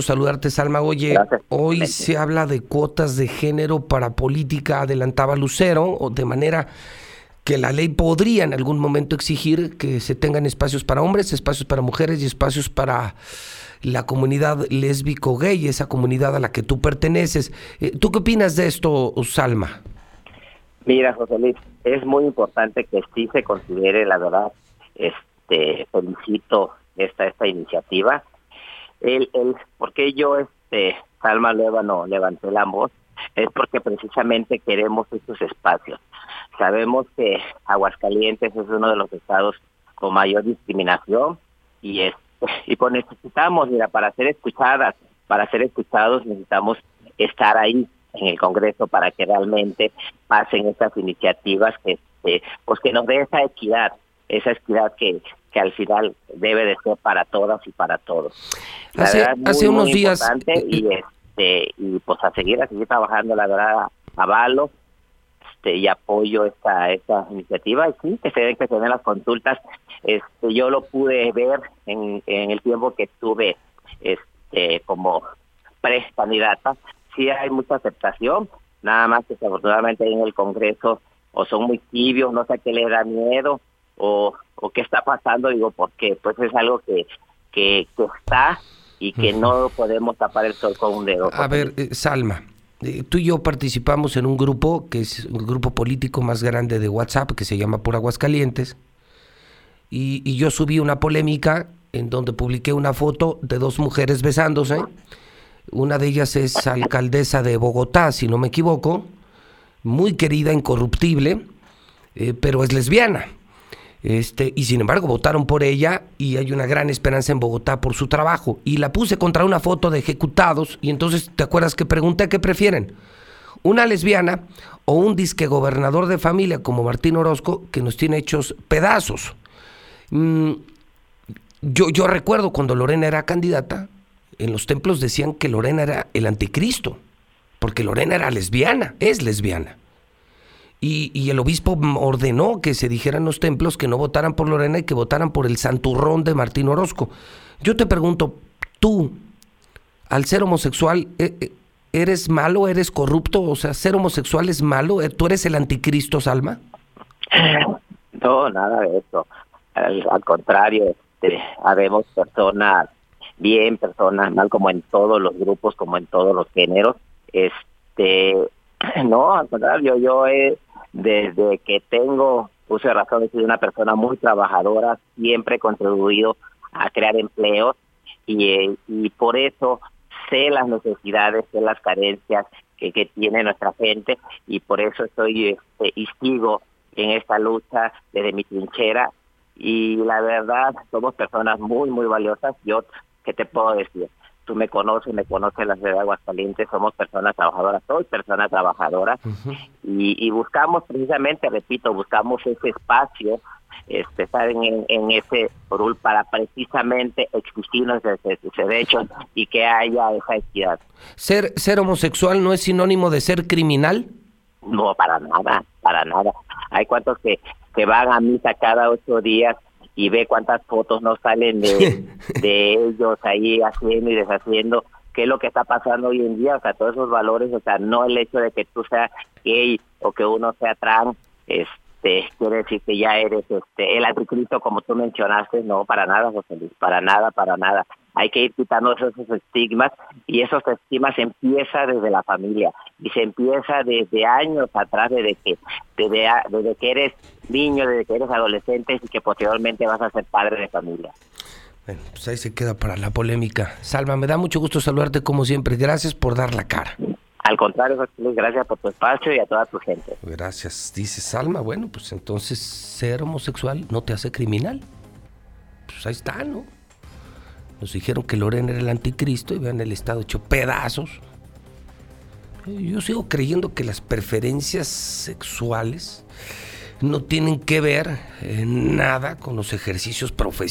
saludarte, Salma. Oye, hoy se habla de cuotas de género para política, adelantaba Lucero, o de manera que la ley podría en algún momento exigir que se tengan espacios para hombres, espacios para mujeres y espacios para la comunidad lésbico gay, esa comunidad a la que tú perteneces. Eh, ¿Tú qué opinas de esto, Salma? Mira, José Luis, es muy importante que sí se considere, la verdad, este, felicito esta, esta iniciativa el, el por qué yo, este, Salma no levanté la voz, es porque precisamente queremos estos espacios. Sabemos que Aguascalientes es uno de los estados con mayor discriminación y es y pues necesitamos, mira, para ser escuchadas, para ser escuchados necesitamos estar ahí en el Congreso para que realmente pasen estas iniciativas que, pues que nos dé esa equidad, esa equidad que, que al final debe de ser para todas y para todos. hace, unos días y este y pues a seguir a seguir trabajando la verdad avalo este y apoyo esta esta iniciativa. Y sí que se deben que se den las consultas. Este yo lo pude ver en, en el tiempo que estuve este como pre candidata sí hay mucha aceptación nada más que desafortunadamente en el Congreso o son muy tibios no sé qué les da miedo o, o qué está pasando, digo, porque pues es algo que, que, está y que no podemos tapar el sol con un dedo. A ver, eh, Salma, eh, tú y yo participamos en un grupo que es un grupo político más grande de WhatsApp que se llama Por Aguascalientes y, y yo subí una polémica en donde publiqué una foto de dos mujeres besándose. Una de ellas es alcaldesa de Bogotá, si no me equivoco, muy querida, incorruptible, eh, pero es lesbiana. Este, y sin embargo votaron por ella y hay una gran esperanza en Bogotá por su trabajo. Y la puse contra una foto de ejecutados y entonces te acuerdas que pregunté qué prefieren. Una lesbiana o un disque gobernador de familia como Martín Orozco que nos tiene hechos pedazos. Mm, yo, yo recuerdo cuando Lorena era candidata, en los templos decían que Lorena era el anticristo, porque Lorena era lesbiana, es lesbiana. Y, el obispo ordenó que se dijeran los templos que no votaran por Lorena y que votaran por el santurrón de Martín Orozco. Yo te pregunto, tú, al ser homosexual, ¿e, e, ¿eres malo, eres corrupto? O sea, ¿ser homosexual es malo? ¿E, ¿Tú eres el anticristo, Salma? No, nada de eso. Al, contrario, este, habemos personas bien, personas mal, como en todos los grupos, como en todos los géneros. Este, no, al contrario, yo he desde que tengo puse razón de ser una persona muy trabajadora, siempre he contribuido a crear empleos y, y por eso sé las necesidades, sé las carencias que, que tiene nuestra gente y por eso estoy este, y sigo en esta lucha desde mi trinchera. Y la verdad somos personas muy muy valiosas. Yo qué te puedo decir tú me conoces, me conoces la ciudad de Aguascalientes, somos personas trabajadoras, soy persona trabajadora y, buscamos precisamente, repito, buscamos ese espacio, este, estar en, en ese rol para precisamente exigirnos sus derechos y que haya esa equidad. ¿Ser, ¿Ser homosexual no es sinónimo de ser criminal? No, para nada, para nada. Hay cuantos que, que van a misa cada ocho días y ve cuántas fotos no salen de, de ellos ahí haciendo y deshaciendo qué es lo que está pasando hoy en día, o sea, todos esos valores, o sea, no el hecho de que tú seas gay o que uno sea trans, este, quiere decir que ya eres este el anticristo como tú mencionaste, no, para nada, José Luis, para nada, para nada. Hay que ir quitando esos, estigmas y esos estigmas empieza desde la familia y se empieza desde años atrás desde que desde, desde que eres niño, desde que eres adolescente y que posteriormente vas a ser padre de familia. Bueno, pues ahí se queda para la polémica. Salva, me da mucho gusto saludarte como siempre. Gracias por dar la cara. Al contrario, gracias por tu espacio y a toda tu gente. Gracias. Dice Salma, bueno, pues entonces ser homosexual no te hace criminal. Pues ahí está, ¿no? Nos dijeron que Lorena era el anticristo y vean el Estado hecho pedazos. Yo sigo creyendo que las preferencias sexuales no tienen que ver nada con los ejercicios profesionales